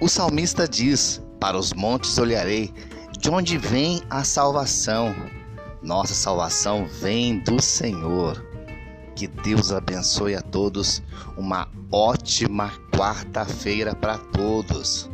O salmista diz: Para os montes olharei, de onde vem a salvação? Nossa salvação vem do Senhor. Que Deus abençoe a todos. Uma ótima quarta-feira para todos.